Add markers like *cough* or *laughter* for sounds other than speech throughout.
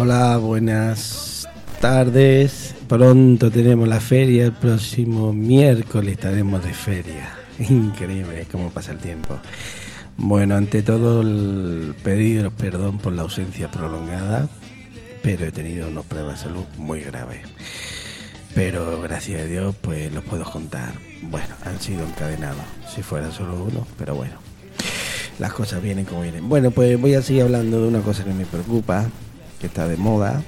Hola, buenas tardes. Pronto tenemos la feria, el próximo miércoles estaremos de feria. *laughs* Increíble cómo pasa el tiempo. Bueno, ante todo el perdón por la ausencia prolongada, pero he tenido unos pruebas de salud muy graves. Pero gracias a Dios, pues los puedo contar. Bueno, han sido encadenados, si fuera solo uno, pero bueno. Las cosas vienen como vienen. Bueno, pues voy a seguir hablando de una cosa que me preocupa, que está de moda,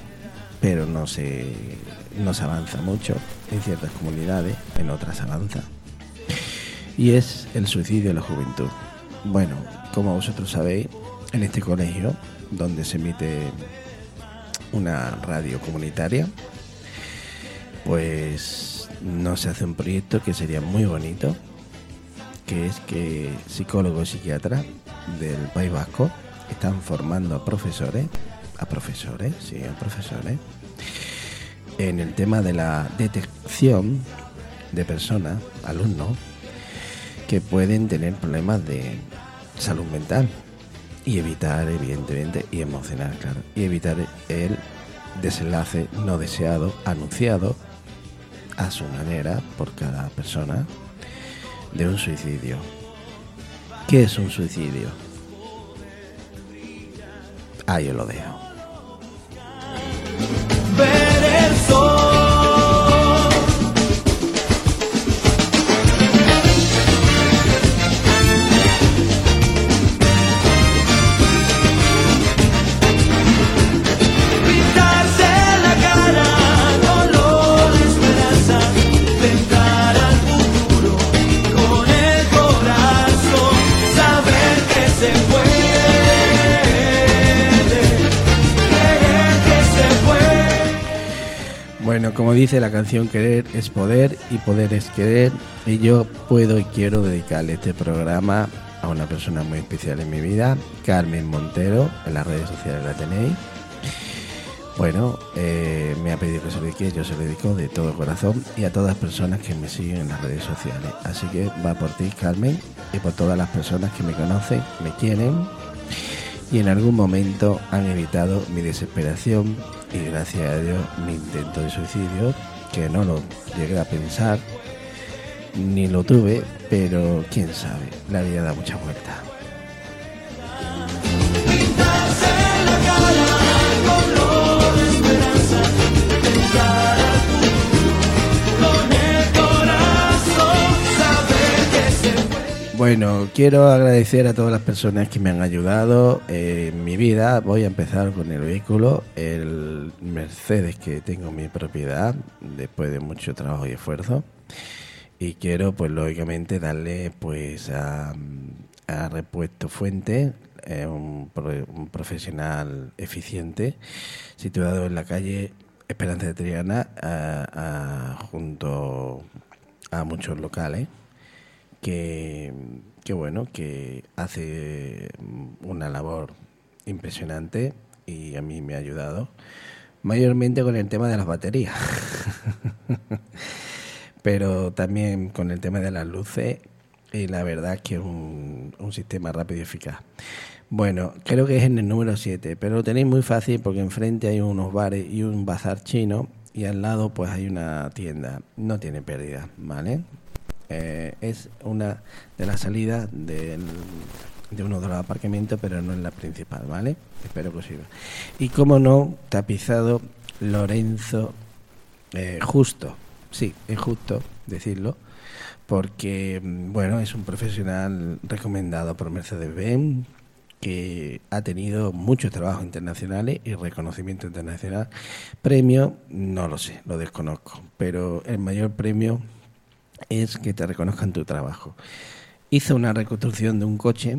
pero no se, no se avanza mucho en ciertas comunidades, en otras avanza. Y es el suicidio de la juventud. Bueno, como vosotros sabéis, en este colegio, donde se emite una radio comunitaria, pues no se hace un proyecto que sería muy bonito, que es que psicólogos y psiquiatras del País Vasco están formando a profesores, a profesores, sí, a profesores, en el tema de la detección de personas, alumnos, que pueden tener problemas de salud mental y evitar, evidentemente, y emocional, claro, y evitar el desenlace no deseado, anunciado a su manera por cada persona de un suicidio. ¿Qué es un suicidio? Ahí os lo dejo. Como dice la canción, querer es poder y poder es querer. Y yo puedo y quiero dedicarle este programa a una persona muy especial en mi vida, Carmen Montero, en las redes sociales la tenéis. Bueno, eh, me ha pedido que se lo dedique, yo se lo dedico de todo corazón y a todas las personas que me siguen en las redes sociales. Así que va por ti, Carmen, y por todas las personas que me conocen, me quieren y en algún momento han evitado mi desesperación y gracias a Dios mi intento de suicidio, que no lo llegué a pensar, ni lo tuve, pero quién sabe, la vida da mucha vuelta. Bueno, quiero agradecer a todas las personas que me han ayudado en mi vida. Voy a empezar con el vehículo, el Mercedes que tengo en mi propiedad, después de mucho trabajo y esfuerzo. Y quiero, pues lógicamente, darle pues a, Repuesto Fuente, eh, un, un profesional eficiente, situado en la calle Esperanza de Triana, a- junto a muchos locales que, que bueno, que hace una labor impresionante y a mí me ha ayudado, mayormente con el tema de las baterías, *laughs* pero también con el tema de las luces y la verdad que es un, un sistema rápido y eficaz. Bueno, creo que es en el número 7, pero lo tenéis muy fácil porque enfrente hay unos bares y un bazar chino y al lado pues hay una tienda. No tiene pérdida, ¿vale? Eh, es una de las salidas del de uno de los aparcamientos, pero no en la principal, ¿vale? Espero que os sirva. Y como no, tapizado Lorenzo eh, Justo. Sí, es justo decirlo, porque, mm, bueno, es un profesional recomendado por Mercedes-Benz, que ha tenido muchos trabajos internacionales y reconocimiento internacional. Premio, no lo sé, lo desconozco, pero el mayor premio es que te reconozcan tu trabajo. Hizo una reconstrucción de un coche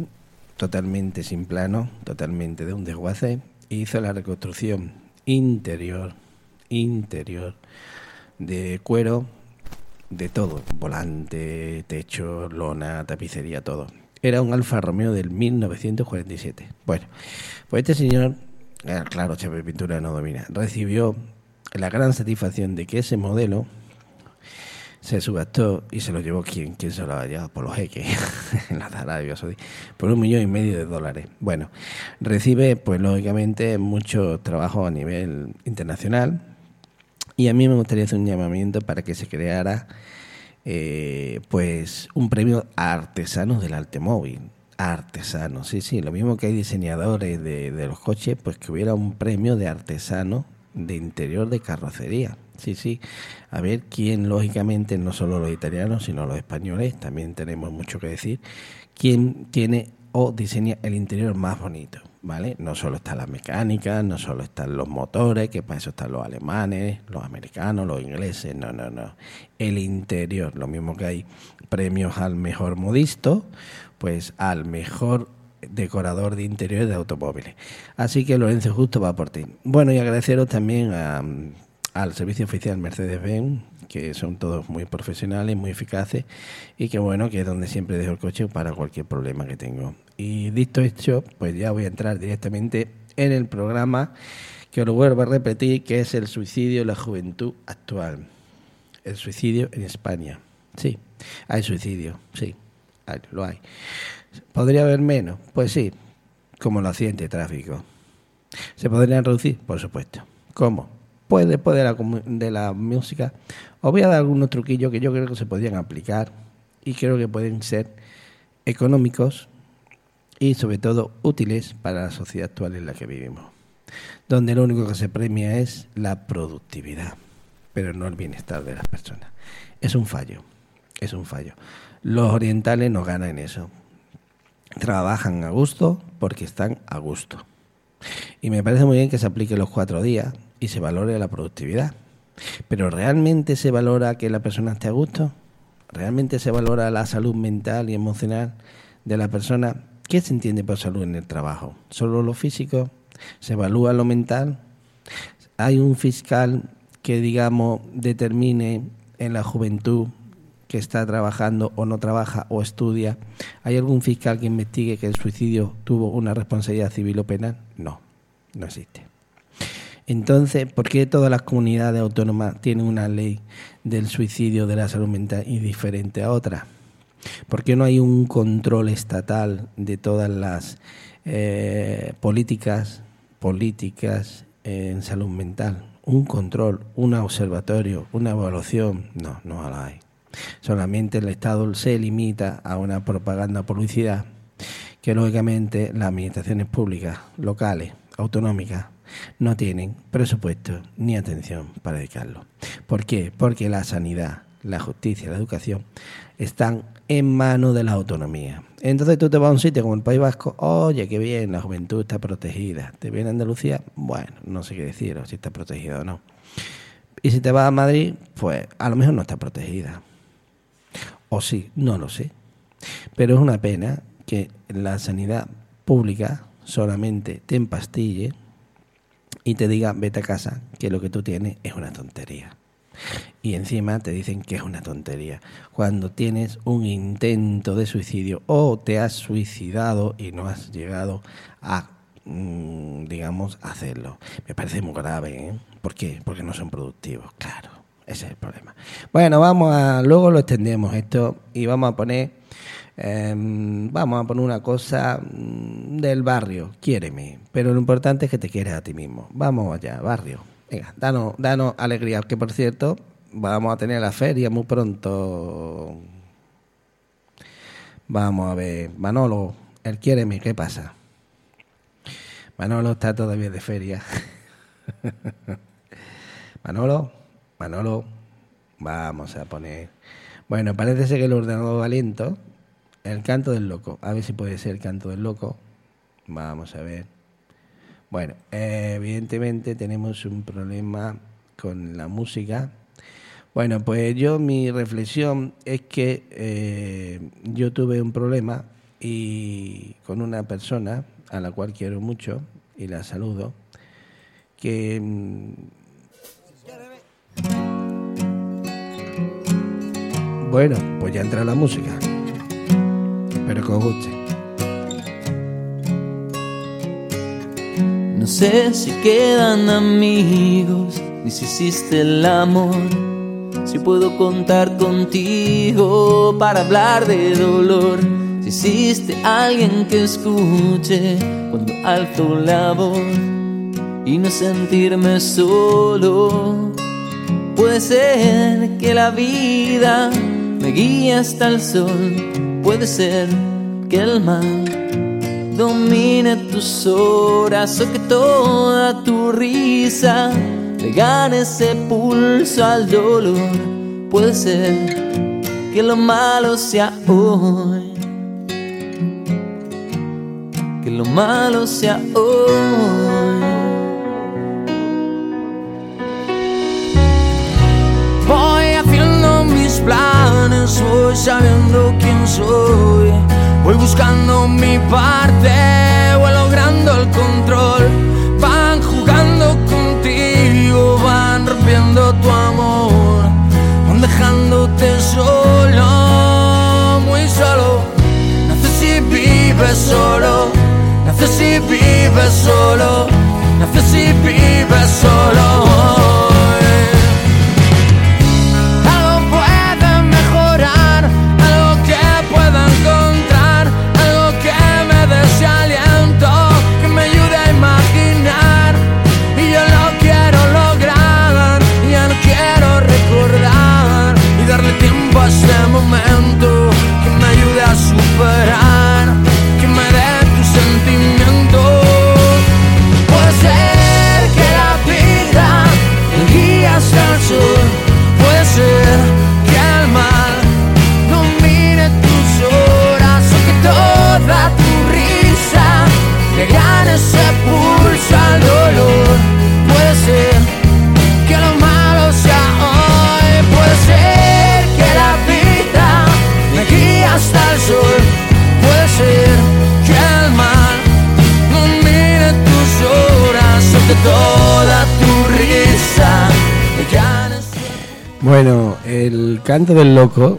totalmente sin plano, totalmente de un desguace, hizo la reconstrucción interior, interior, de cuero, de todo, volante, techo, lona, tapicería, todo. Era un Alfa Romeo del 1947. Bueno, pues este señor, eh, claro, Chávez Pintura no domina, recibió la gran satisfacción de que ese modelo se subastó y se lo llevó quien, se lo ha llevado por los jeques *laughs* en la Arabia por un millón y medio de dólares. Bueno, recibe pues lógicamente mucho trabajo a nivel internacional y a mí me gustaría hacer un llamamiento para que se creara eh, pues un premio a artesanos del automóvil. Artesanos, sí, sí, lo mismo que hay diseñadores de, de los coches, pues que hubiera un premio de artesano de interior de carrocería. Sí, sí. A ver quién, lógicamente, no solo los italianos, sino los españoles, también tenemos mucho que decir, quién tiene o diseña el interior más bonito, ¿vale? No solo está la mecánica, no solo están los motores, que para eso están los alemanes, los americanos, los ingleses, no, no, no. El interior, lo mismo que hay premios al mejor modisto, pues al mejor decorador de interiores de automóviles. Así que Lorenzo Justo va por ti. Bueno, y agradeceros también a, al servicio oficial Mercedes-Benz, que son todos muy profesionales, muy eficaces y que bueno, que es donde siempre dejo el coche para cualquier problema que tengo. Y dicho esto, pues ya voy a entrar directamente en el programa que os lo vuelvo a repetir, que es el suicidio en la juventud actual. El suicidio en España. Sí, hay suicidio, sí, hay, lo hay. ¿Podría haber menos? Pues sí, como los accidentes de tráfico. ¿Se podrían reducir? Por supuesto. ¿Cómo? Después de la, de la música, os voy a dar algunos truquillos que yo creo que se podrían aplicar y creo que pueden ser económicos y sobre todo útiles para la sociedad actual en la que vivimos, donde lo único que se premia es la productividad, pero no el bienestar de las personas. Es un fallo, es un fallo. Los orientales no ganan en eso. Trabajan a gusto porque están a gusto. Y me parece muy bien que se aplique los cuatro días y se valore la productividad. Pero ¿realmente se valora que la persona esté a gusto? ¿Realmente se valora la salud mental y emocional de la persona? ¿Qué se entiende por salud en el trabajo? ¿Solo lo físico? ¿Se evalúa lo mental? ¿Hay un fiscal que, digamos, determine en la juventud que está trabajando o no trabaja o estudia? ¿Hay algún fiscal que investigue que el suicidio tuvo una responsabilidad civil o penal? No, no existe. Entonces, ¿por qué todas las comunidades autónomas tienen una ley del suicidio de la salud mental y diferente a otras? ¿Por qué no hay un control estatal de todas las eh, políticas, políticas en salud mental? Un control, un observatorio, una evaluación. No, no la hay. Solamente el Estado se limita a una propaganda publicidad que lógicamente las administraciones públicas, locales, autonómicas, no tienen presupuesto ni atención para dedicarlo. ¿Por qué? Porque la sanidad, la justicia, la educación están en manos de la autonomía. Entonces tú te vas a un sitio como el País Vasco, oye, qué bien, la juventud está protegida. Te viene a Andalucía, bueno, no sé qué decir, si está protegida o no. Y si te vas a Madrid, pues a lo mejor no está protegida. O sí, no lo sé. Pero es una pena que la sanidad pública solamente te empastille y te diga, vete a casa, que lo que tú tienes es una tontería. Y encima te dicen que es una tontería. Cuando tienes un intento de suicidio o te has suicidado y no has llegado a, mm, digamos, hacerlo. Me parece muy grave, ¿eh? ¿Por qué? Porque no son productivos, claro. Ese es el problema. Bueno, vamos a, luego lo extendemos esto y vamos a poner Em, vamos a poner una cosa mm, del barrio, quiéreme, pero lo importante es que te quieras a ti mismo. Vamos allá, barrio. Venga, danos, danos alegría, que por cierto, vamos a tener la feria muy pronto. Vamos a ver, Manolo, el quiéreme, ¿qué pasa? Manolo está todavía de feria. *laughs* Manolo, Manolo, vamos a poner. Bueno, parece ser que el ordenador va. El canto del loco. A ver si puede ser el canto del loco. Vamos a ver. Bueno, eh, evidentemente tenemos un problema con la música. Bueno, pues yo mi reflexión es que eh, yo tuve un problema y con una persona a la cual quiero mucho y la saludo, que mm, bueno, pues ya entra la música, No sé si quedan amigos, ni si hiciste el amor. Si puedo contar contigo para hablar de dolor. Si hiciste alguien que escuche cuando alto la voz y no sentirme solo. Puede ser que la vida me guíe hasta el sol. Puede ser que el mar domine tus horas o que toda tu risa le gane ese pulso al dolor. Puede ser que lo malo sea hoy, que lo malo sea hoy. Planes, voy sabiendo quién soy. Voy buscando mi parte, voy logrando el control. Van jugando contigo, van rompiendo tu amor, van dejándote solo, muy solo. Naces y vives solo, naces y vives solo, naces y vives solo. Bueno, el canto del loco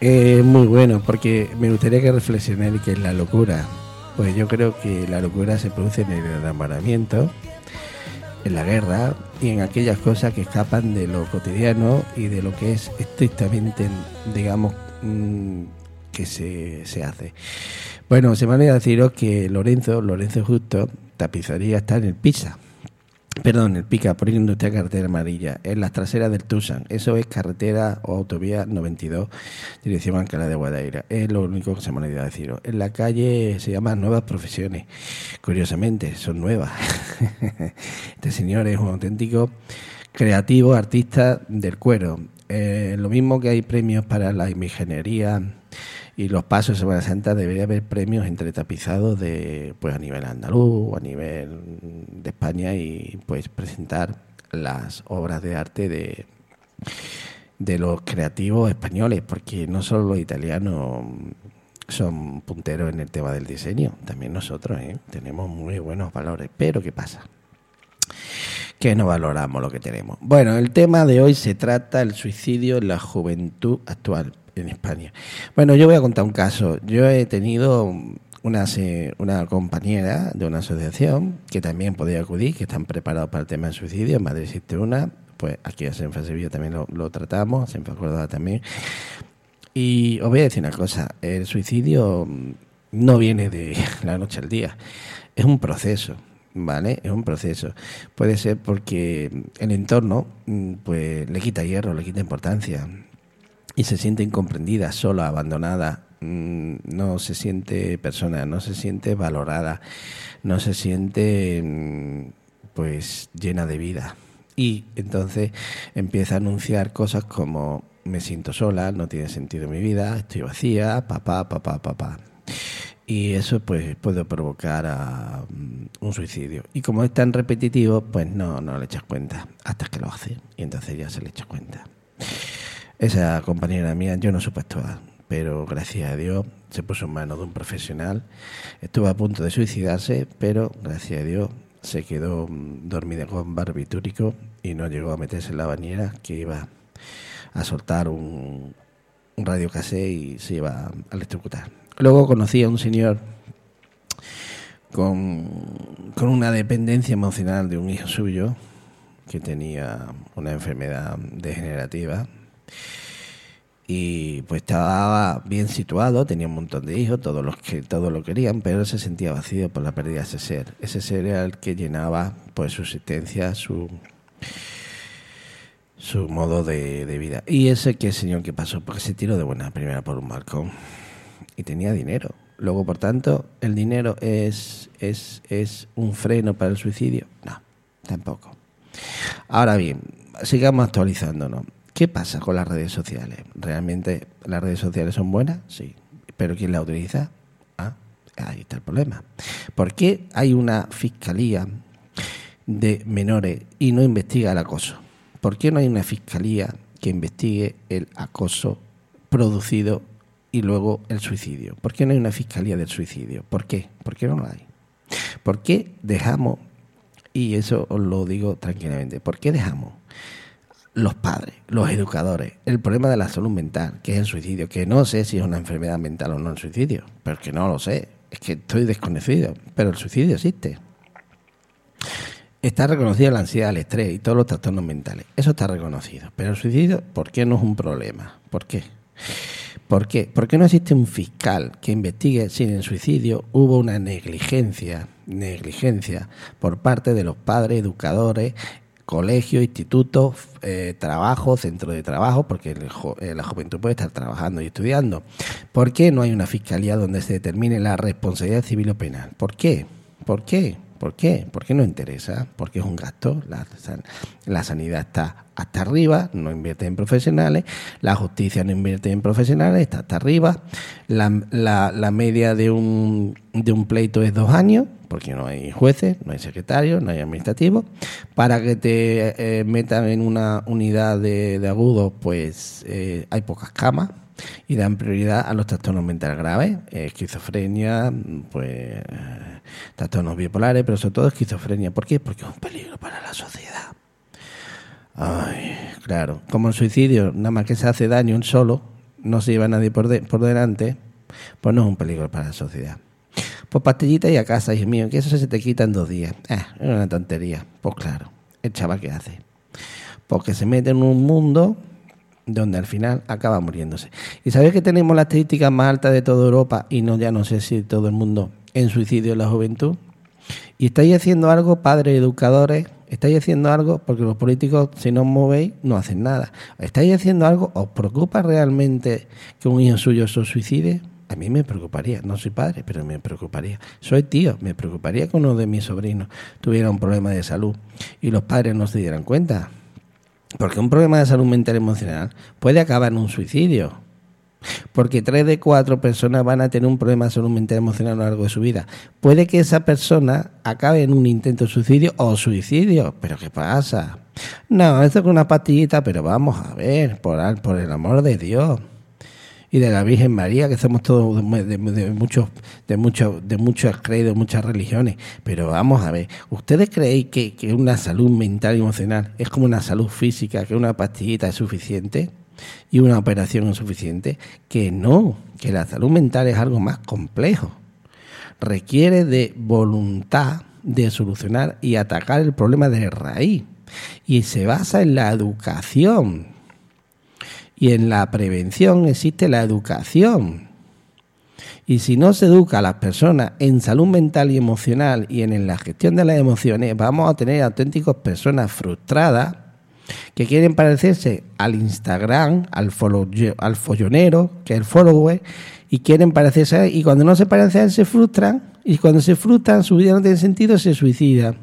es muy bueno porque me gustaría que reflexionen qué es la locura. Pues yo creo que la locura se produce en el enamoramiento, en la guerra y en aquellas cosas que escapan de lo cotidiano y de lo que es estrictamente, digamos, mm, que se, se hace. Bueno, se me olvidado deciros que Lorenzo, Lorenzo Justo, tapizaría está en el Pisa. Perdón, el Pica, por Industria Carretera Amarilla, en las traseras del Tucson. Eso es carretera o autovía 92, dirección Alcalá de Guadaira. Es lo único que se me ha olvidado deciros. En la calle se llama Nuevas Profesiones. Curiosamente, son nuevas. *laughs* este señor es un auténtico creativo, artista del cuero. Eh, lo mismo que hay premios para la ingeniería y los pasos de Semana Santa, debería haber premios entre tapizados de, pues a nivel andaluz o a nivel de España y pues presentar las obras de arte de, de los creativos españoles, porque no solo los italianos son punteros en el tema del diseño, también nosotros ¿eh? tenemos muy buenos valores. Pero ¿qué pasa? Que no valoramos lo que tenemos. Bueno, el tema de hoy se trata del suicidio en la juventud actual en España. Bueno, yo voy a contar un caso. Yo he tenido una, se- una compañera de una asociación que también podía acudir, que están preparados para el tema del suicidio. En Madrid existe una, pues aquí en Senfa Sevilla también lo, lo tratamos, Senfa Córdoba también. Y os voy a decir una cosa, el suicidio mm, no viene de *laughs* la noche al día, es un proceso, ¿vale? Es un proceso. Puede ser porque el entorno mm, pues le quita hierro, le quita importancia y se siente incomprendida, sola, abandonada mm, no se siente persona, no se siente valorada, no se siente mm, pues llena de vida. Y entonces empieza a anunciar cosas como me siento sola, no tiene sentido mi vida, estoy vacía, papá, papá, papá. Y eso pues puede provocar mm, un suicidio. Y como es tan repetitivo, pues no, no le echas cuenta hasta que lo hace. Y entonces ya se le echa cuenta. Esa compañera mía, yo no supe actuar, pero gracias a Dios se puso en manos de un profesional. Estuvo a punto de suicidarse, pero gracias a Dios se quedó mm, dormida con barbitúrico y no llegó a meterse en la bañera que iba a soltar un, un radio y se iba a electrocutar. Luego conocí a un señor con, con una dependencia emocional de un hijo suyo que tenía una enfermedad degenerativa y pues estaba bien situado, tenía un montón de hijos, todos los que todos lo querían, pero se sentía vacío por la pérdida de ese ser. Ese ser era el que llenaba pues su existencia, su su modo de, vida. Y ese que señor que pasó, porque se tiró de buena primera por un balcón y tenía dinero. Luego, por tanto, ¿el dinero es, es, es un freno para el suicidio? No, tampoco. Ahora bien, sigamos actualizándonos. ¿Qué pasa con las redes sociales? ¿Realmente las redes sociales son buenas? Sí. ¿Pero quién las utiliza? Ah, ahí está el problema. ¿Por qué hay una fiscalía de menores y no investiga el acoso? ¿Por qué no hay una fiscalía que investigue el acoso producido y luego el suicidio? ¿Por qué no hay una fiscalía del suicidio? ¿Por qué? ¿Por qué no la hay? ¿Por qué dejamos, y eso os lo digo tranquilamente, ¿por qué dejamos los padres, los educadores, el problema de la salud mental, que es el suicidio, que no sé si es una enfermedad mental o no el suicidio, pero que no lo sé, es que estoy desconocido, pero el suicidio existe. Está reconocida la ansiedad, el estrés y todos los trastornos mentales. Eso está reconocido. Pero el suicidio, ¿por qué no es un problema? ¿Por qué? ¿Por qué? Porque no existe un fiscal que investigue si en el suicidio hubo una negligencia, negligencia por parte de los padres, educadores, colegios, institutos, eh, trabajo, centro de trabajo, porque eh, la juventud puede estar trabajando y estudiando. ¿Por qué no hay una fiscalía donde se determine la responsabilidad civil o penal? ¿Por qué? ¿Por qué? ¿Por qué? Porque no interesa, porque es un gasto. La, sanidad está hasta arriba, no invierte en profesionales, la justicia no invierte en profesionales, está hasta arriba. La, media de un, de un pleito es dos años, porque no hay jueces, no hay secretarios, no hay administrativos. Para que te eh, metan en una unidad de, de agudos, pues eh, hay pocas camas y dan prioridad a los trastornos mentales graves, esquizofrenia, pues trastornos bipolares, pero sobre todo esquizofrenia. ¿Por qué? Porque es un peligro para la sociedad. Ay, claro, como el suicidio, nada más que se hace daño un solo, no se lleva nadie por, por delante, pues no es un peligro para la sociedad. Pues pastillita y a casa, hijo mío, que eso se te quita en dos días. Ah, es una tontería. Pues claro, el chaval que hace. Porque se mete en un mundo donde al final acaba muriéndose. ¿Y sabéis que tenemos la estadística más alta de toda Europa y no ya no sé si todo el mundo en suicidio en la juventud? Y estáis haciendo algo, padres educadores, estáis haciendo algo porque los políticos, si no os movéis, no hacen nada. ¿Estáis haciendo algo? ¿Os preocupa realmente que un hijo suyo se suicide? A mí me preocuparía, no soy padre, pero me preocuparía. Soy tío, me preocuparía que uno de mis sobrinos tuviera un problema de salud y los padres no se dieran cuenta. Porque un problema de salud mental emocional puede acabar en un suicidio. Porque tres de cuatro personas van a tener un problema de salud mental emocional a lo largo de su vida. Puede que esa persona acabe en un intento de suicidio o suicidio. ¿Pero qué pasa? No, esto es una pastillita, pero vamos a ver, por, por el amor de Dios y de la Virgen María, que somos todos de, muchos, de muchos, de muchos credos, de muchas religiones. Pero vamos a ver, ¿ustedes creen que, que una salud mental y emocional es como una salud física, que una pastillita es suficiente? y una operación es suficiente, que no, que la salud mental es algo más complejo. Requiere de voluntad de solucionar y atacar el problema de raíz. Y se basa en la educación, y en la prevención existe la educación. Y si no se educa a las personas en salud mental y emocional y en la gestión de las emociones, vamos a tener auténticas personas frustradas que quieren parecerse al Instagram, al, follonero, que es el follower, y quieren parecerse y cuando no se parecen se frustran, y cuando se frustran su vida no tiene sentido, se suicidan.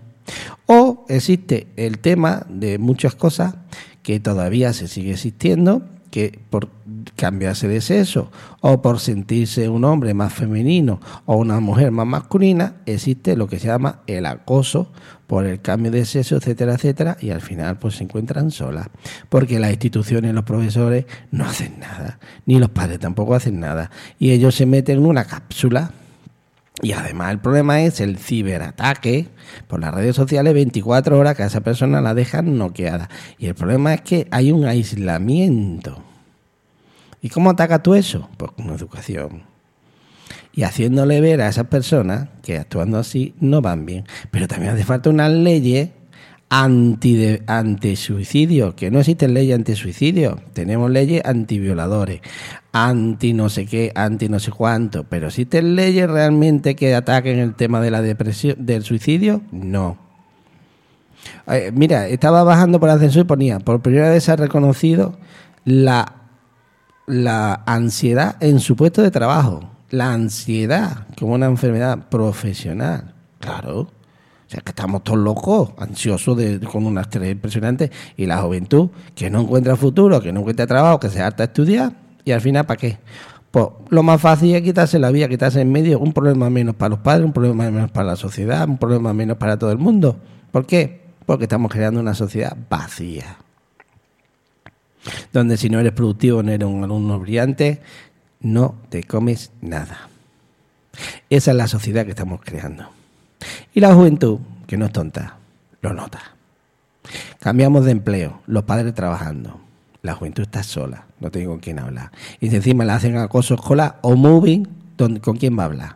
O existe el tema de muchas cosas que todavía se sigue existiendo, que por cambiarse de sexo o por sentirse un hombre más femenino o una mujer más masculina, existe lo que se llama el acoso por el cambio de sexo, etcétera, etcétera, y al final pues se encuentran solas, porque las instituciones, los profesores no hacen nada, ni los padres tampoco hacen nada, y ellos se meten en una cápsula y además el problema es el ciberataque por las redes sociales 24 horas que a esa persona la dejan noqueada. Y el problema es que hay un aislamiento. ¿Y cómo ataca tú eso? Pues con educación. Y haciéndole ver a esas personas que actuando así no van bien. Pero también hace falta unas leyes anti, suicidio, que no existen leyes anti suicidio, tenemos leyes anti violadores, anti no sé qué, anti no sé cuánto, pero existen leyes realmente que ataquen el tema de la depresión, del suicidio, no. Eh, mira, estaba bajando por el ascensor y ponía, por primera vez se ha reconocido la, la ansiedad en su puesto de trabajo, la ansiedad como una enfermedad profesional, claro. O sea, que estamos todos locos, ansiosos de, con un estrés impresionante. Y la juventud, que no encuentra futuro, que no encuentra trabajo, que se harta a estudiar. Y al final, ¿para qué? Pues lo más fácil es quitarse la vida, quitarse en medio. Un problema menos para los padres, un problema menos para la sociedad, un problema menos para todo el mundo. ¿Por qué? Porque estamos creando una sociedad vacía. Donde si no eres productivo, no eres un alumno brillante, no te comes nada. Esa es la sociedad que estamos creando. Y la juventud, que no es tonta, lo nota. Cambiamos de empleo, los padres trabajando. La juventud está sola, no tiene con quién hablar. Y si encima le hacen acoso escolar o moving, ¿con quién va a hablar?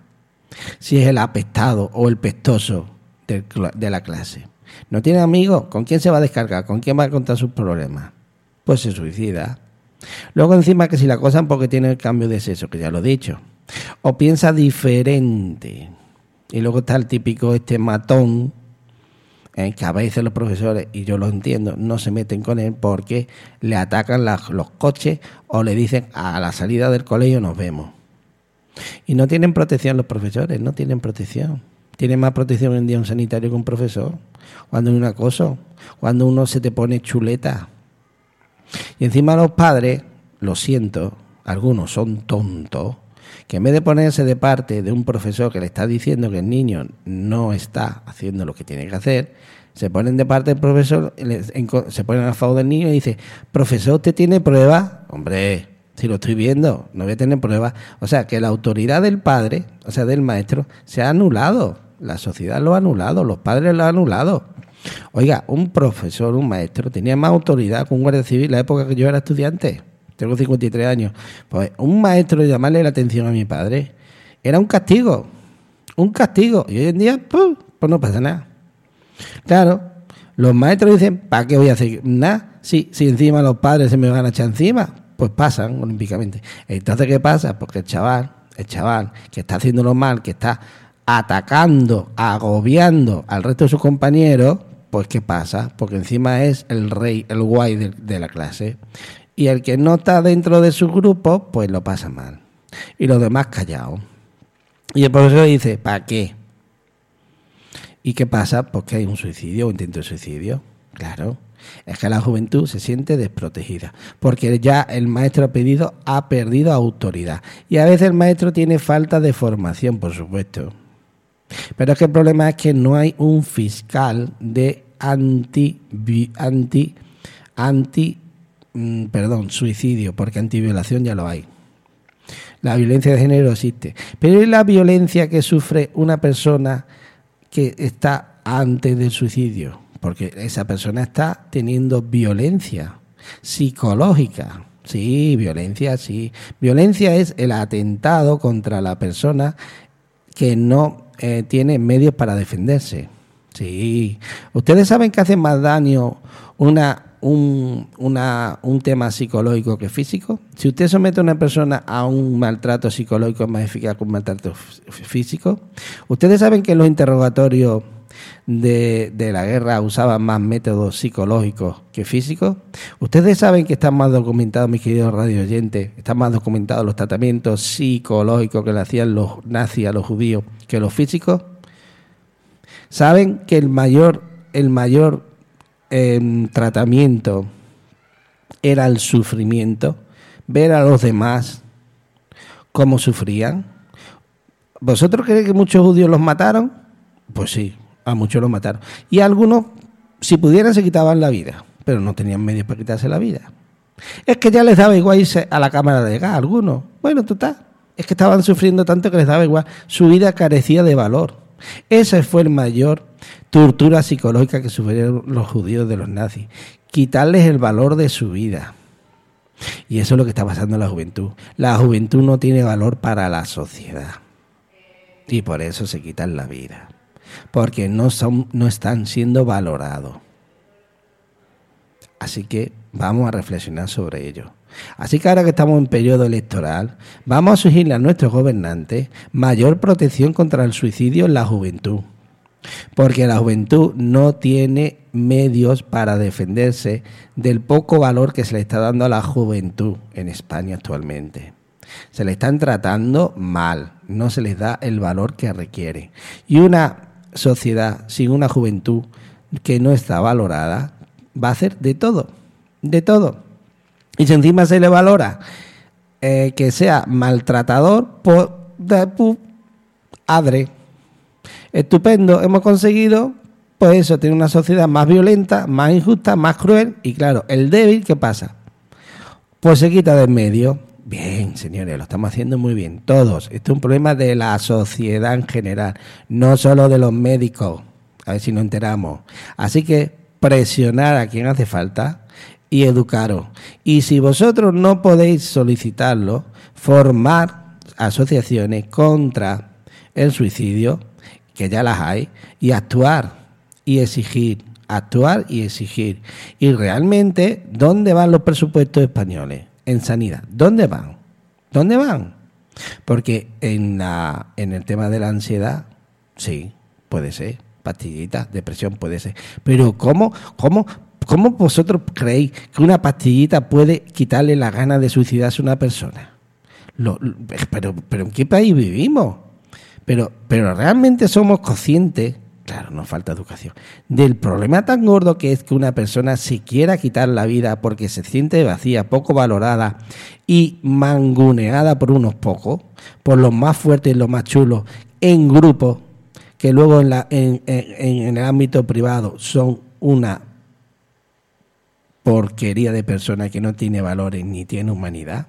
Si es el apestado o el pestoso de la clase. ¿No tiene amigos? ¿Con quién se va a descargar? ¿Con quién va a contar sus problemas? Pues se suicida. Luego encima que si la acosan porque tiene el cambio de sexo, que ya lo he dicho. O piensa diferente. Y luego está el típico este matón, eh, que a veces los profesores, y yo lo entiendo, no se meten con él porque le atacan los coches o le dicen a la salida del colegio nos vemos. Y no tienen protección los profesores, no tienen protección. Tiene más protección en día un sanitario que un profesor. Cuando hay un acoso, cuando uno se te pone chuleta. Y encima los padres, lo siento, algunos son tontos, que en vez de ponerse de parte de un profesor que le está diciendo que el niño no está haciendo lo que tiene que hacer, se ponen de parte del profesor, se ponen a favor del niño y dice, profesor, ¿usted tiene pruebas? Hombre, si lo estoy viendo, no voy a tener pruebas. O sea, que la autoridad del padre, o sea, del maestro, se ha anulado. La sociedad lo ha anulado, los padres lo han anulado. Oiga, un profesor, un maestro, tenía más autoridad que un guardia civil en la época que yo era estudiante tengo 53 años, pues un maestro llamarle la atención a mi padre era un castigo, un castigo. Y hoy en día, pues, pues no pasa nada. Claro, los maestros dicen, ¿para qué voy a hacer nada? Si, si encima los padres se me van a echar encima, pues pasan olímpicamente. Entonces, ¿qué pasa? Porque el chaval, el chaval que está haciéndolo mal, que está atacando, agobiando al resto de sus compañeros, pues ¿qué pasa? Porque encima es el rey, el guay de la clase y el que no está dentro de su grupo, pues lo pasa mal. Y los demás callados. Y el profesor dice, ¿para qué? ¿Y qué pasa? Pues que hay un suicidio, un intento de suicidio. Claro. Es que la juventud se siente desprotegida, porque ya el maestro ha pedido, ha perdido autoridad. Y a veces el maestro tiene falta de formación, por supuesto. Pero es que el problema es que no hay un fiscal de anti, anti, anti perdón, suicidio, porque antiviolación ya lo hay. La violencia de género existe. Pero es la violencia que sufre una persona que está antes del suicidio? Porque esa persona está teniendo violencia psicológica. Sí, violencia, sí. Violencia es el atentado contra la persona que no eh, tiene medios para defenderse. Sí. Ustedes saben que hace más daño una un, una, un tema psicológico que físico. Si usted somete a una persona a un maltrato psicológico más eficaz que un maltrato físico. Ustedes saben que en los interrogatorios de, de la guerra usaban más métodos psicológicos que físicos. Ustedes saben que están más documentados, mis queridos radio oyentes, están más documentados los tratamientos psicológicos que le hacían los nazis a los judíos que los físicos. Saben que el mayor, el mayor tratamiento era el sufrimiento, ver a los demás cómo sufrían. ¿Vosotros creéis que muchos judíos los mataron? Pues sí, a muchos los mataron. Y a algunos, si pudieran, se quitaban la vida, pero no tenían medios para quitarse la vida. Es que ya les daba igual irse a la cámara de gas, algunos. Bueno, total. Es que estaban sufriendo tanto que les daba igual. Su vida carecía de valor. Esa fue el mayor tortura psicológica que sufrieron los judíos de los nazis. Quitarles el valor de su vida. Y eso es lo que está pasando en la juventud. La juventud no tiene valor para la sociedad. Y por eso se quitan la vida. Porque no, son, no están siendo valorados. Así que vamos a reflexionar sobre ello. Así que ahora que estamos en periodo electoral, vamos a sugerirle a nuestros gobernantes mayor protección contra el suicidio en la juventud. Porque la juventud no tiene medios para defenderse del poco valor que se le está dando a la juventud en España actualmente. Se le están tratando mal, no se les da el valor que requiere. Y una sociedad sin una juventud que no está valorada va a hacer de todo, de todo. Y si encima se le valora eh, que sea maltratador, pues, de, pu- adre. Estupendo, hemos conseguido, pues eso, tener una sociedad más violenta, más injusta, más cruel. Y claro, el débil, ¿qué pasa? Pues se quita de en medio. Bien, señores, lo estamos haciendo muy bien. Todos. Esto es un problema de la sociedad en general, no solo de los médicos. A ver si nos enteramos. Así que presionar a quien hace falta y educaros. Y si vosotros no podéis solicitarlo, formar asociaciones contra el suicidio, que ya las hay, y actuar y exigir, actuar y exigir. Y realmente, ¿dónde van los presupuestos españoles? En sanidad. ¿Dónde van? ¿Dónde van? Porque en, la, en el tema de la ansiedad, sí, puede ser. Pastillitas, depresión puede ser. Pero ¿cómo, cómo, cómo vosotros creéis que una pastillita puede quitarle la gana de suicidarse a una persona? Lo- pero, pero ¿en qué país vivimos? Pero, pero realmente somos conscientes, claro, nos falta educación, del problema tan gordo que es que una persona se quiera quitar la vida porque se siente vacía, poco valorada y manguneada por unos pocos, por los más fuertes y los más chulos, en grupo, que luego en, en el ámbito privado son una porquería de persona que no tiene valores ni tiene humanidad.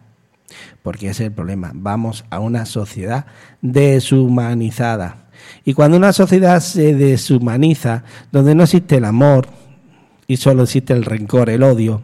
Porque ese es el problema. Vamos a una sociedad deshumanizada. Y cuando una sociedad se deshumaniza, donde no existe el amor y solo existe el rencor, el odio,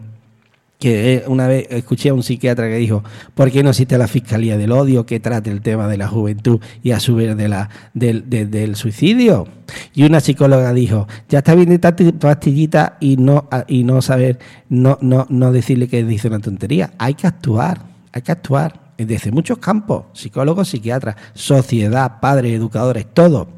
que eh, una vez escuché a un psiquiatra que dijo, ¿por qué no existe la Fiscalía del Odio que trate el tema de la juventud y a su vez de la, del, de- del suicidio? Y una psicóloga dijo, ya está bien de pastillita y no, y no saber, no, no, no decirle que dice una tontería. Hay que actuar, hay que actuar desde muchos campos, psicólogos, psiquiatras, sociedad, padres, educadores, todo.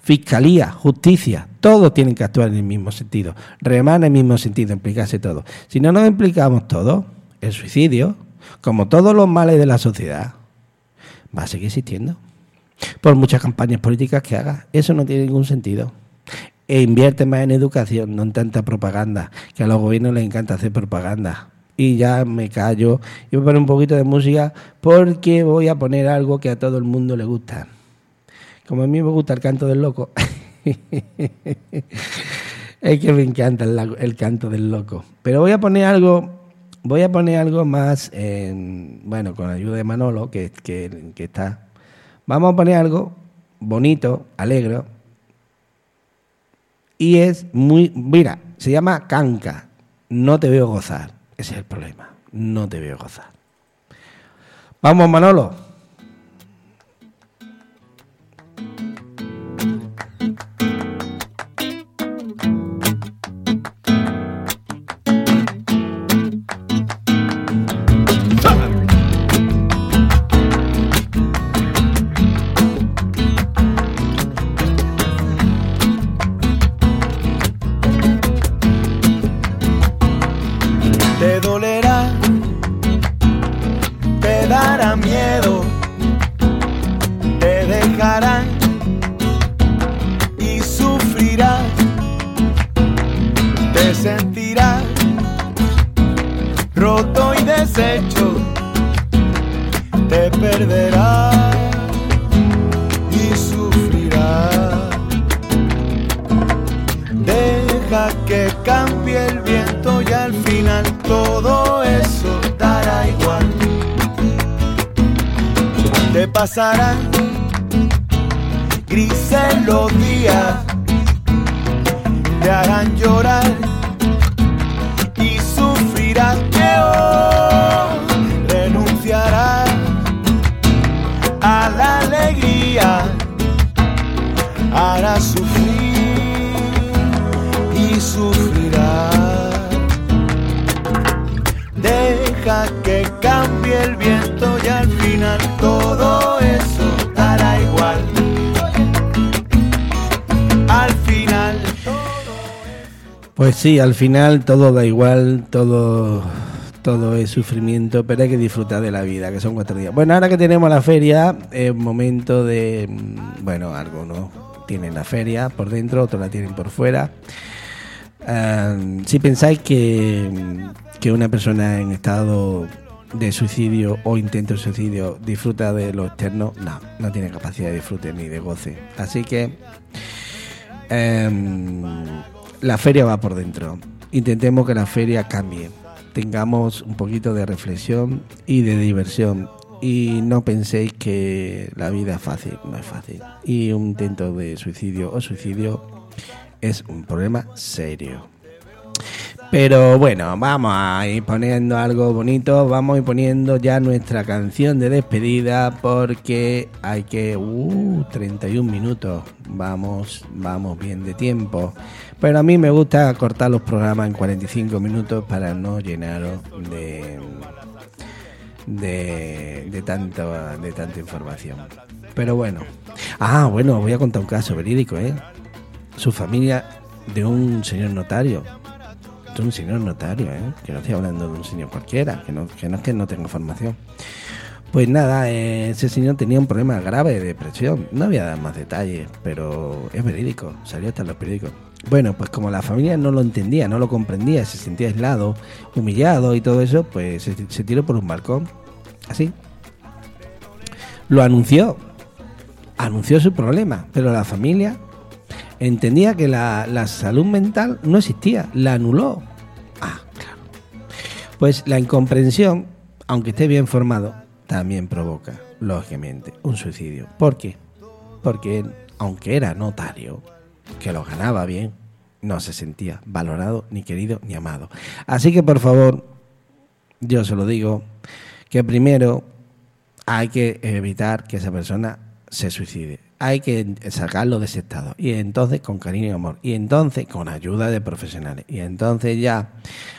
Fiscalía, justicia, todos tienen que actuar en el mismo sentido, remar en el mismo sentido, implicarse todo. Si no nos implicamos todos, el suicidio, como todos los males de la sociedad, va a seguir existiendo. Por muchas campañas políticas que haga, eso no tiene ningún sentido. E invierte más en educación, no en tanta propaganda, que a los gobiernos les encanta hacer propaganda. Y ya me callo y voy a poner un poquito de música porque voy a poner algo que a todo el mundo le gusta. Como a mí me gusta el canto del loco. *laughs* es que me encanta el, canto del loco. Pero voy a poner algo, voy a poner algo más, en- bueno, con ayuda de Manolo, que, que, que está. Vamos a poner algo bonito, alegre. Y es muy, mira, se llama canca. No te veo gozar. Ese es el problema. No te veo gozar. Vamos, Manolo. Harás sufrir y sufrirás. Deja que cambie el viento y al final todo eso dará igual. Al final Pues sí, al final todo da igual, todo, todo es sufrimiento, pero hay que disfrutar de la vida, que son cuatro días. Bueno, ahora que tenemos la feria, es momento de, mm, bueno, algunos tienen la feria por dentro, otros la tienen por fuera. Ah, si pensáis que, que una persona en estado de suicidio o intento de suicidio disfruta de lo externo, no, no tiene capacidad de disfrute ni de goce. Así que em, la feria va por dentro. Intentemos que la feria cambie. Tengamos un poquito de reflexión y de diversión. Y no penséis que la vida es fácil, no es fácil. Y un intento de suicidio o suicidio es un problema serio. Pero bueno, vamos a ir poniendo algo bonito, vamos a ir poniendo ya nuestra canción de despedida porque hay que... Uh, 31 minutos, vamos, vamos bien de tiempo. Pero a mí me gusta cortar los programas en 45 minutos para no llenaros de, de, de, tanto, de tanta información. Pero bueno. Ah, bueno, voy a contar un caso verídico, ¿eh? Su familia de un señor notario de un señor notario, ¿eh? que no estoy hablando de un señor cualquiera, que no, que no es que no tenga formación. Pues nada, eh, ese señor tenía un problema grave de depresión. No voy a dar más detalles, pero es verídico, salió hasta en los periódicos. Bueno, pues como la familia no lo entendía, no lo comprendía, se sentía aislado, humillado y todo eso, pues se, se tiró por un balcón. Así. Lo anunció. Anunció su problema, pero la familia entendía que la, la salud mental no existía, la anuló. Ah, claro. Pues la incomprensión, aunque esté bien formado, también provoca, lógicamente, un suicidio. ¿Por qué? Porque él, aunque era notario, que lo ganaba bien, no se sentía valorado, ni querido, ni amado. Así que, por favor, yo se lo digo, que primero hay que evitar que esa persona se suicide. Hay que sacarlo de ese estado. Y entonces con cariño y amor. Y entonces con ayuda de profesionales. Y entonces ya,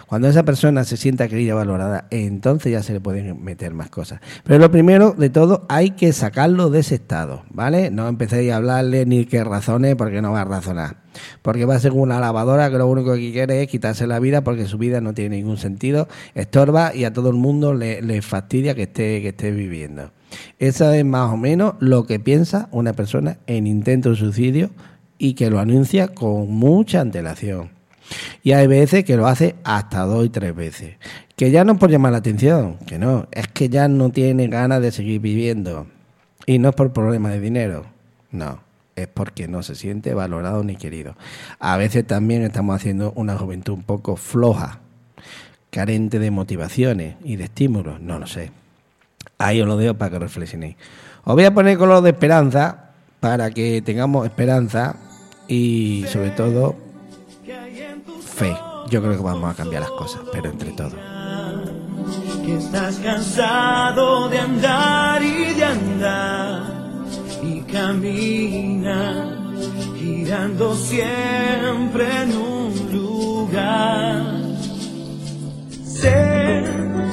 cuando esa persona se sienta querida, valorada, entonces ya se le pueden meter más cosas. Pero lo primero de todo, hay que sacarlo de ese estado, ¿vale? No empecéis a hablarle ni que razone porque no va a razonar. Porque va a ser una lavadora que lo único que quiere es quitarse la vida porque su vida no tiene ningún sentido, estorba y a todo el mundo le, le fastidia que esté, que esté viviendo. Esa es más o menos lo que piensa una persona en intento de suicidio y que lo anuncia con mucha antelación. Y hay veces que lo hace hasta dos y tres veces. Que ya no es por llamar la atención, que no, es que ya no tiene ganas de seguir viviendo. Y no es por problema de dinero, no, es porque no se siente valorado ni querido. A veces también estamos haciendo una juventud un poco floja, carente de motivaciones y de estímulos, no lo sé. Ahí os lo dejo para que reflexionéis. Os voy a poner color de esperanza para que tengamos esperanza y sobre todo fe. Yo creo que vamos a cambiar las cosas, pero entre todos. que estás cansado de andar y de andar y camina girando siempre en un lugar. Sé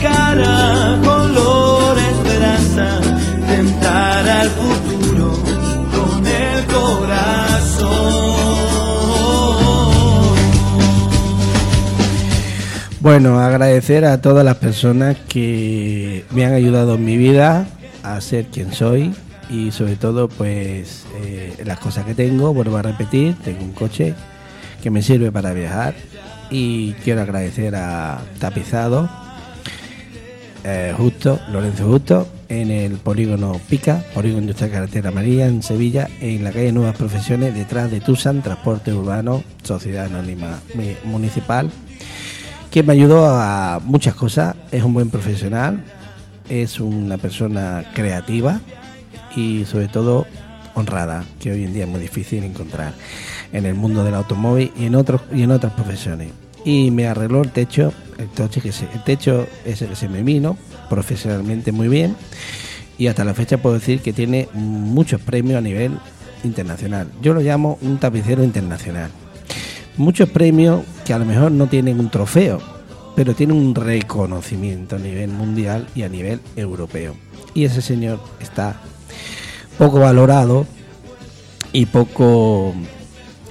cara color esperanza, tentar al futuro con el corazón. Bueno, agradecer a todas las personas que me han ayudado en mi vida a ser quien soy y sobre todo pues eh, las cosas que tengo, vuelvo a repetir, tengo un coche que me sirve para viajar y quiero agradecer a Tapizado, eh, Justo, Lorenzo Justo, en el polígono Pica, polígono industrial carretera María, en Sevilla, en la calle Nuevas Profesiones, detrás de Tusan, Transporte Urbano, Sociedad Anónima Municipal, que me ayudó a muchas cosas, es un buen profesional, es una persona creativa y sobre todo honrada, que hoy en día es muy difícil encontrar en el mundo del automóvil y en otros y en otras profesiones. Y me arregló el techo, el techo se, el que se me vino profesionalmente muy bien y hasta la fecha puedo decir que tiene muchos premios a nivel internacional. Yo lo llamo un tapicero internacional. Muchos premios que a lo mejor no tienen un trofeo, pero tienen un reconocimiento a nivel mundial y a nivel europeo. Y ese señor está poco valorado y poco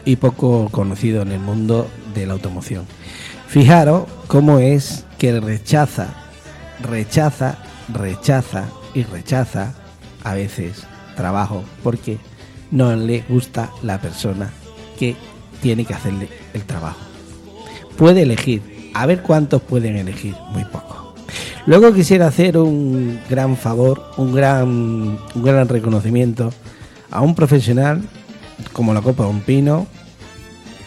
y poco conocido en el mundo de la automoción. Fijaros cómo es que rechaza, rechaza, rechaza y rechaza a veces trabajo porque no le gusta la persona que tiene que hacerle el trabajo. Puede elegir, a ver cuántos pueden elegir, muy poco. Luego quisiera hacer un gran favor, un gran, un gran reconocimiento a un profesional como la Copa de un Pino.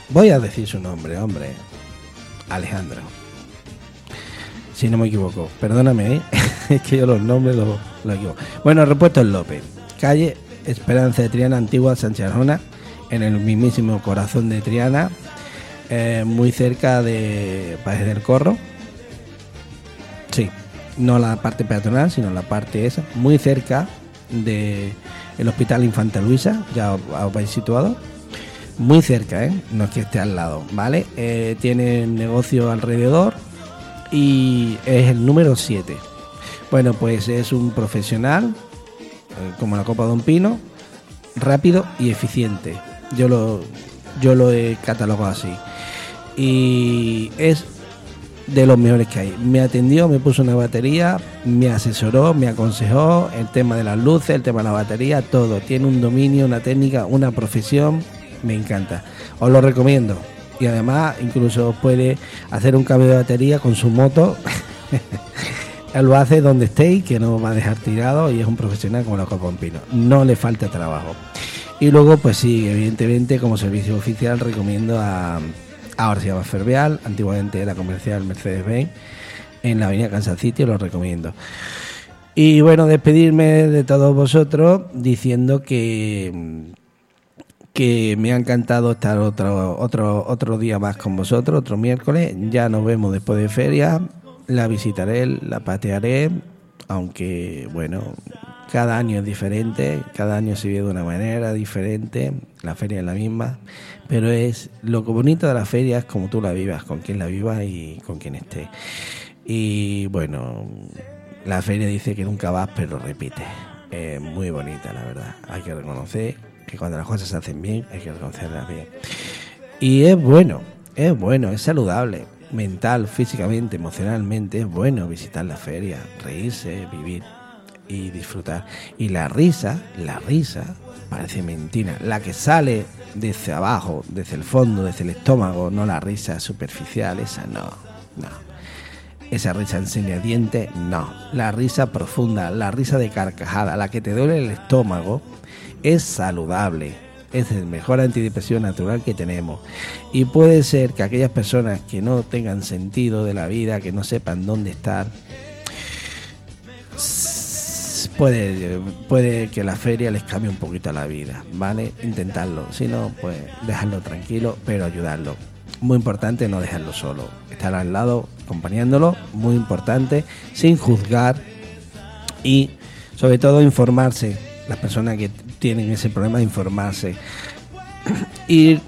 Voy a decir su nombre, hombre. Alejandro. Si no me equivoco. Perdóname, ¿eh? *laughs* es que yo los nombres los, equivoco. Bueno, repuesto el López. Calle Esperanza de Triana, Antigua, Sánchez Arjona, en el mismísimo corazón de Triana, eh, muy cerca de País del Corro. Sí, no la parte peatonal, sino la parte esa, muy cerca de el Hospital Infanta Luisa, ya os vais situado. Muy cerca, ¿eh? no es que esté al lado, ¿vale? Eh, tiene negocio alrededor y es el número 7. Bueno, pues es un profesional, eh, como la Copa Don Pino, rápido y eficiente. Yo lo, yo lo he catalogado así. Y es de los mejores que hay. Me atendió, me puso una batería, me asesoró, me aconsejó el tema de las luces, el tema de la batería, todo. Tiene un dominio, una técnica, una profesión, me encanta. Os lo recomiendo. Y además incluso puede hacer un cambio de batería con su moto. *laughs* Lo hace donde estéis, que no va a dejar tirado y es un profesional como la Copa. No le falta trabajo. Y luego, pues sí, evidentemente como servicio oficial recomiendo a, se llama Fervial, antiguamente era comercial Mercedes-Benz, en la avenida Kansas City, lo recomiendo. Y bueno, despedirme de todos vosotros diciendo que que me ha encantado estar otro, otro, otro día más con vosotros, otro miércoles. Ya nos vemos después de feria. La visitaré, la patearé, aunque bueno, cada año es diferente, cada año se vive de una manera diferente, la feria es la misma, pero es lo bonito de la feria es como tú la vivas, con quien la vivas y con quien esté. Y bueno, la feria dice que nunca vas, pero repite. Es muy bonita, la verdad. Hay que reconocer que cuando las cosas se hacen bien, hay que reconocerlas bien. Y es bueno, es bueno, es saludable, mental, físicamente, emocionalmente, es bueno visitar la feria, reírse, vivir y disfrutar. Y la risa, la risa, parece mentira. La que sale desde abajo, desde el fondo, desde el estómago, no la risa superficial, esa no, no. Esa risa enseña dientes, no. La risa profunda, la risa de carcajada, la que te duele el estómago, es saludable. Es el mejor antidepresión natural que tenemos. Y puede ser que aquellas personas que no tengan sentido de la vida, que no sepan dónde estar, puede, puede que la feria les cambie un poquito la vida, ¿vale? Intentarlo. Si no, pues dejarlo tranquilo, pero ayudarlo. Muy importante no dejarlo solo. Estar al lado, acompañándolo, muy importante, sin juzgar y sobre todo informarse. Las personas que tienen ese problema de informarse. *clears throat* Ir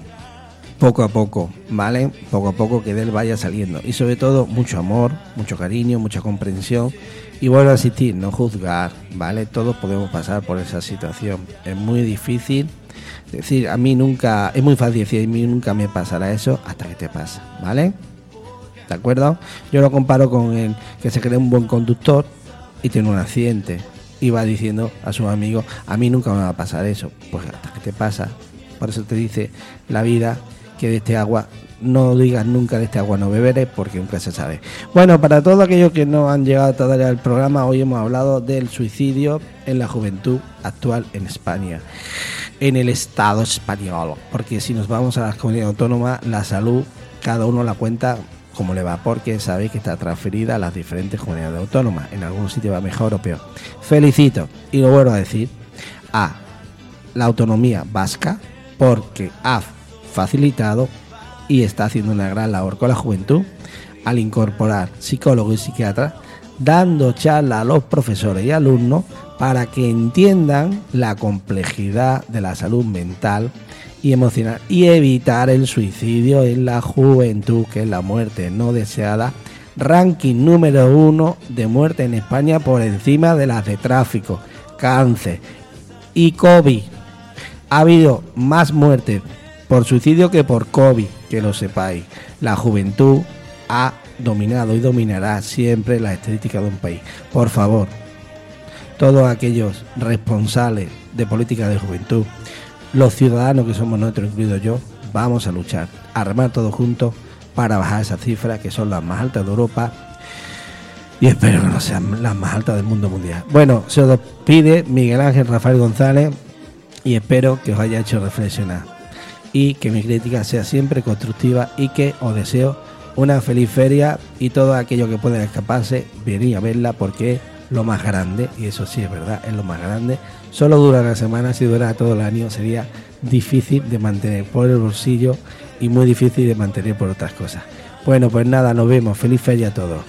poco a poco, ¿vale? Poco a poco que de él vaya saliendo. Y sobre todo mucho amor, mucho cariño, mucha comprensión. Y a asistir, no juzgar, ¿vale? Todos podemos pasar por esa situación. Es muy difícil decir, a mí nunca, es muy fácil decir, a mí nunca me pasará eso hasta que te pasa, ¿vale? ¿De acuerdo? Yo lo comparo con el que se cree un buen conductor y tiene un accidente y va diciendo a sus amigos, a mí nunca me va a pasar eso. Pues hasta que te pasa. Por eso te dice la vida que de este agua no digas nunca de este agua no beberé porque nunca se sabe. Bueno, para todos aquellos que no han llegado todavía al programa, hoy hemos hablado del suicidio en la juventud actual en España, en el Estado español, porque si nos vamos a las comunidades autónomas, la salud cada uno la cuenta como le va, porque sabéis que está transferida a las diferentes comunidades autónomas. En algún sitio va mejor o peor. Felicito, y lo vuelvo a decir, a la autonomía vasca, porque ha facilitado y está haciendo una gran labor con la juventud al incorporar psicólogos y psiquiatras, dando charla a los profesores y alumnos para que entiendan la complejidad de la salud mental y emocional y evitar el suicidio en la juventud, que es la muerte no deseada. Ranking número uno de muerte en España por encima de las de tráfico, cáncer y COVID. Ha habido más muertes por suicidio que por COVID, que lo sepáis. La juventud ha dominado y dominará siempre la estadística de un país. Por favor, todos aquellos responsables de política de juventud, los ciudadanos que somos nosotros, incluido yo, vamos a luchar, a remar todos juntos para bajar esas cifras que son las más altas de Europa y espero que no sean las más altas del mundo mundial. Bueno, se os pide Miguel Ángel Rafael González y espero que os haya hecho reflexionar y que mi crítica sea siempre constructiva y que os deseo una feliz feria y todo aquello que pueda escaparse, venir a verla porque es lo más grande, y eso sí es verdad, es lo más grande. Solo dura una semana, si durara todo el año sería difícil de mantener por el bolsillo y muy difícil de mantener por otras cosas. Bueno, pues nada, nos vemos. Feliz feria a todos.